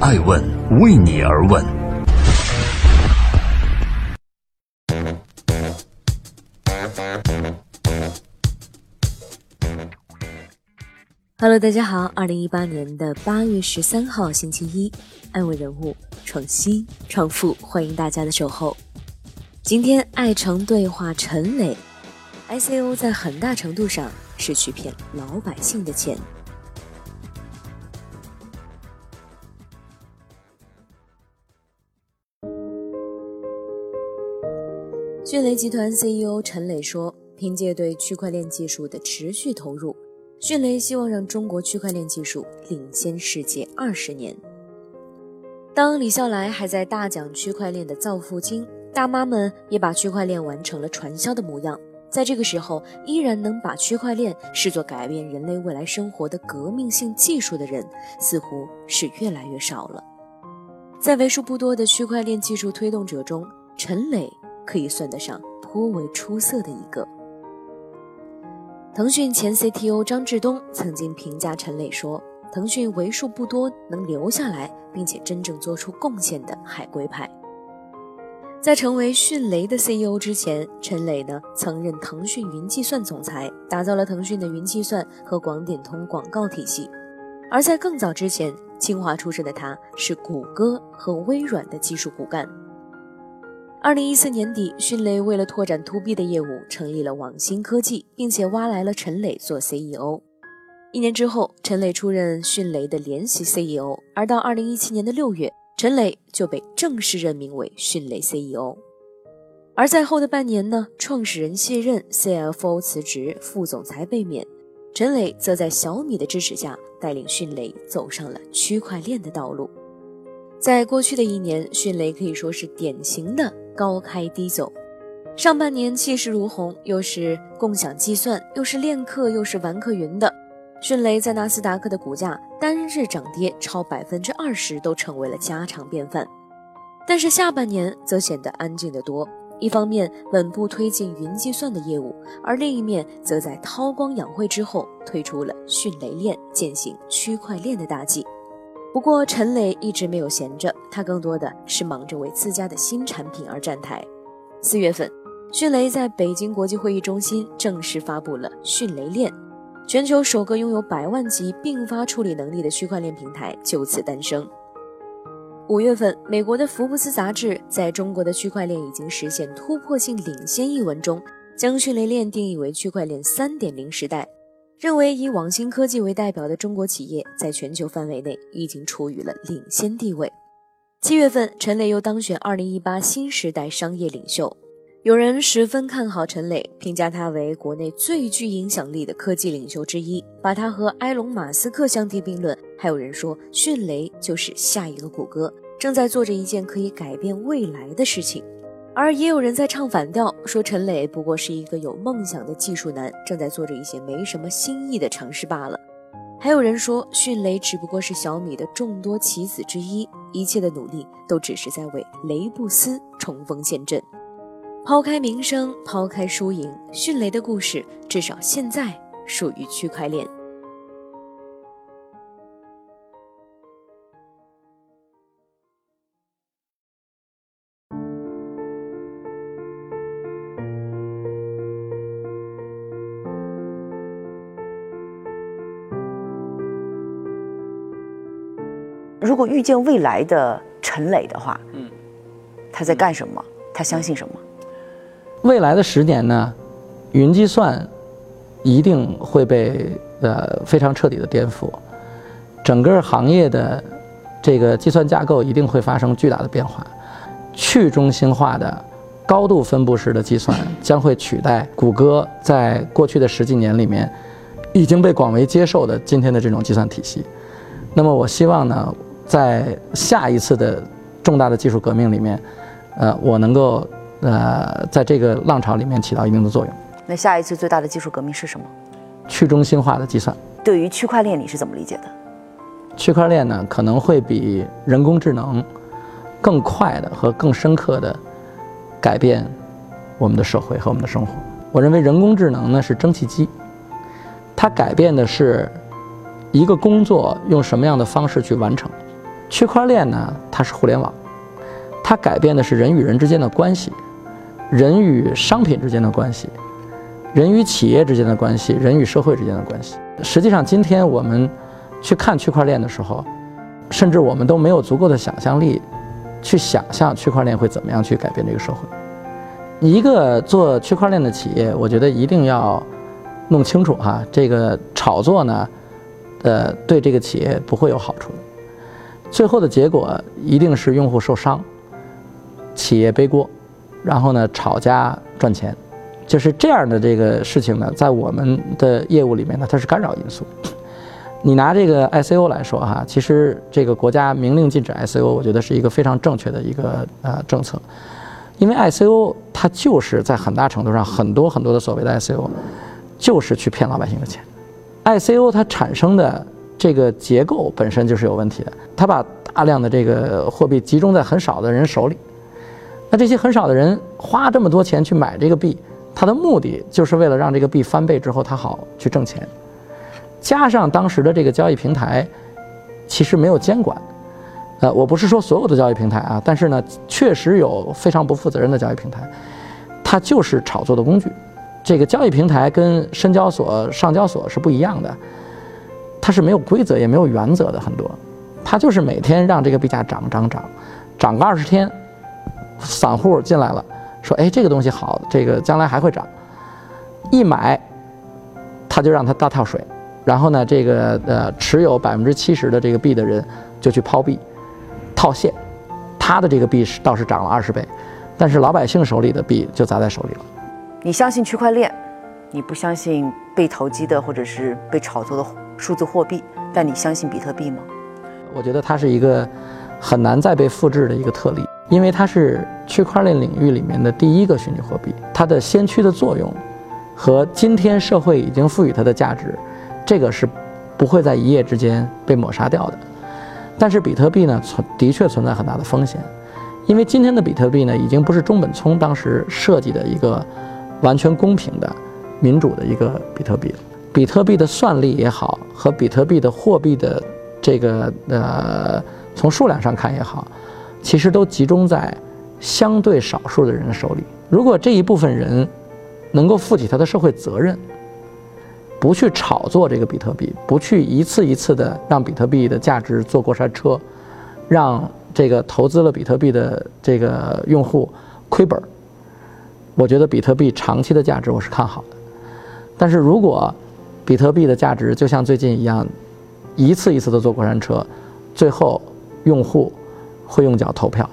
爱问为你而问。Hello，大家好，二零一八年的八月十三号星期一，爱问人物创新创富，欢迎大家的守候。今天爱城对话陈磊，ICO 在很大程度上是去骗老百姓的钱。迅雷集团 CEO 陈磊说：“凭借对区块链技术的持续投入，迅雷希望让中国区块链技术领先世界二十年。”当李笑来还在大讲区块链的造富经，大妈们也把区块链玩成了传销的模样。在这个时候，依然能把区块链视作改变人类未来生活的革命性技术的人，似乎是越来越少了。在为数不多的区块链技术推动者中，陈磊。可以算得上颇为出色的一个。腾讯前 CTO 张志东曾经评价陈磊说：“腾讯为数不多能留下来并且真正做出贡献的海归派。”在成为迅雷的 CEO 之前，陈磊呢曾任腾讯云计算总裁，打造了腾讯的云计算和广点通广告体系。而在更早之前，清华出身的他是谷歌和微软的技术骨干。二零一四年底，迅雷为了拓展 To B 的业务，成立了网新科技，并且挖来了陈磊做 CEO。一年之后，陈磊出任迅雷的联席 CEO，而到二零一七年的六月，陈磊就被正式任命为迅雷 CEO。而在后的半年呢，创始人卸任，CFO 辞职，副总裁被免，陈磊则在小米的支持下，带领迅雷走上了区块链的道路。在过去的一年，迅雷可以说是典型的。高开低走，上半年气势如虹，又是共享计算，又是链客，又是玩客云的迅雷，在纳斯达克的股价单日涨跌超百分之二十都成为了家常便饭。但是下半年则显得安静得多，一方面稳步推进云计算的业务，而另一面则在韬光养晦之后推出了迅雷链，践行区块链的大计。不过，陈磊一直没有闲着，他更多的是忙着为自家的新产品而站台。四月份，迅雷在北京国际会议中心正式发布了迅雷链，全球首个拥有百万级并发处理能力的区块链平台就此诞生。五月份，美国的福布斯杂志在中国的区块链已经实现突破性领先一文中，将迅雷链定义为区块链三点零时代。认为以网新科技为代表的中国企业在全球范围内已经处于了领先地位。七月份，陈磊又当选二零一八新时代商业领袖，有人十分看好陈磊，评价他为国内最具影响力的科技领袖之一，把他和埃隆·马斯克相提并论。还有人说，迅雷就是下一个谷歌，正在做着一件可以改变未来的事情。而也有人在唱反调，说陈磊不过是一个有梦想的技术男，正在做着一些没什么新意的尝试罢了。还有人说，迅雷只不过是小米的众多棋子之一，一切的努力都只是在为雷布斯冲锋陷阵。抛开名声，抛开输赢，迅雷的故事至少现在属于区块链。如果遇见未来的陈磊的话，嗯，他在干什么？他相信什么？未来的十年呢？云计算一定会被呃非常彻底的颠覆，整个行业的这个计算架构一定会发生巨大的变化，去中心化的高度分布式的计算将会取代谷歌在过去的十几年里面已经被广为接受的今天的这种计算体系。那么，我希望呢？在下一次的重大的技术革命里面，呃，我能够呃在这个浪潮里面起到一定的作用。那下一次最大的技术革命是什么？去中心化的计算。对于区块链，你是怎么理解的？区块链呢，可能会比人工智能更快的和更深刻的改变我们的社会和我们的生活。我认为人工智能呢是蒸汽机，它改变的是一个工作用什么样的方式去完成。区块链呢，它是互联网，它改变的是人与人之间的关系，人与商品之间的关系，人与企业之间的关系，人与社会之间的关系。实际上，今天我们去看区块链的时候，甚至我们都没有足够的想象力，去想象区块链会怎么样去改变这个社会。一个做区块链的企业，我觉得一定要弄清楚哈，这个炒作呢，呃，对这个企业不会有好处的。最后的结果一定是用户受伤，企业背锅，然后呢，炒家赚钱，就是这样的这个事情呢，在我们的业务里面呢，它是干扰因素。你拿这个 ICO 来说哈，其实这个国家明令禁止 ICO，我觉得是一个非常正确的一个呃政策。因为 ICO 它就是在很大程度上，很多很多的所谓的 ICO，就是去骗老百姓的钱。ICO 它产生的这个结构本身就是有问题的，他把大量的这个货币集中在很少的人手里。那这些很少的人花这么多钱去买这个币，它的目的就是为了让这个币翻倍之后它好去挣钱。加上当时的这个交易平台其实没有监管。呃，我不是说所有的交易平台啊，但是呢，确实有非常不负责任的交易平台，它就是炒作的工具。这个交易平台跟深交所、上交所是不一样的，它是没有规则也没有原则的，很多，它就是每天让这个币价涨涨涨，涨个二十天，散户进来了，说哎这个东西好，这个将来还会涨，一买，他就让它大跳水，然后呢，这个呃持有百分之七十的这个币的人就去抛币。套现，他的这个币是倒是涨了二十倍，但是老百姓手里的币就砸在手里了。你相信区块链，你不相信被投机的或者是被炒作的数字货币，但你相信比特币吗？我觉得它是一个很难再被复制的一个特例，因为它是区块链领域里面的第一个虚拟货币，它的先驱的作用和今天社会已经赋予它的价值，这个是不会在一夜之间被抹杀掉的。但是比特币呢，存的确存在很大的风险，因为今天的比特币呢，已经不是中本聪当时设计的一个完全公平的、民主的一个比特币了。比特币的算力也好，和比特币的货币的这个呃，从数量上看也好，其实都集中在相对少数的人手里。如果这一部分人能够负起他的社会责任，不去炒作这个比特币，不去一次一次的让比特币的价值坐过山车，让这个投资了比特币的这个用户亏本我觉得比特币长期的价值我是看好的。但是如果比特币的价值就像最近一样，一次一次的坐过山车，最后用户会用脚投票，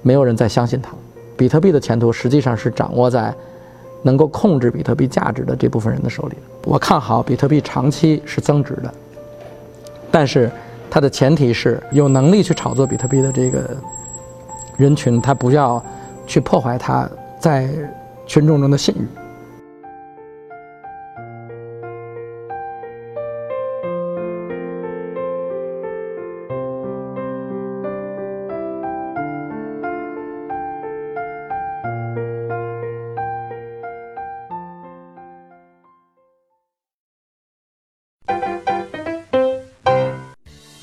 没有人再相信它。比特币的前途实际上是掌握在。能够控制比特币价值的这部分人的手里，我看好比特币长期是增值的，但是它的前提是有能力去炒作比特币的这个人群，他不要去破坏他在群众中的信誉。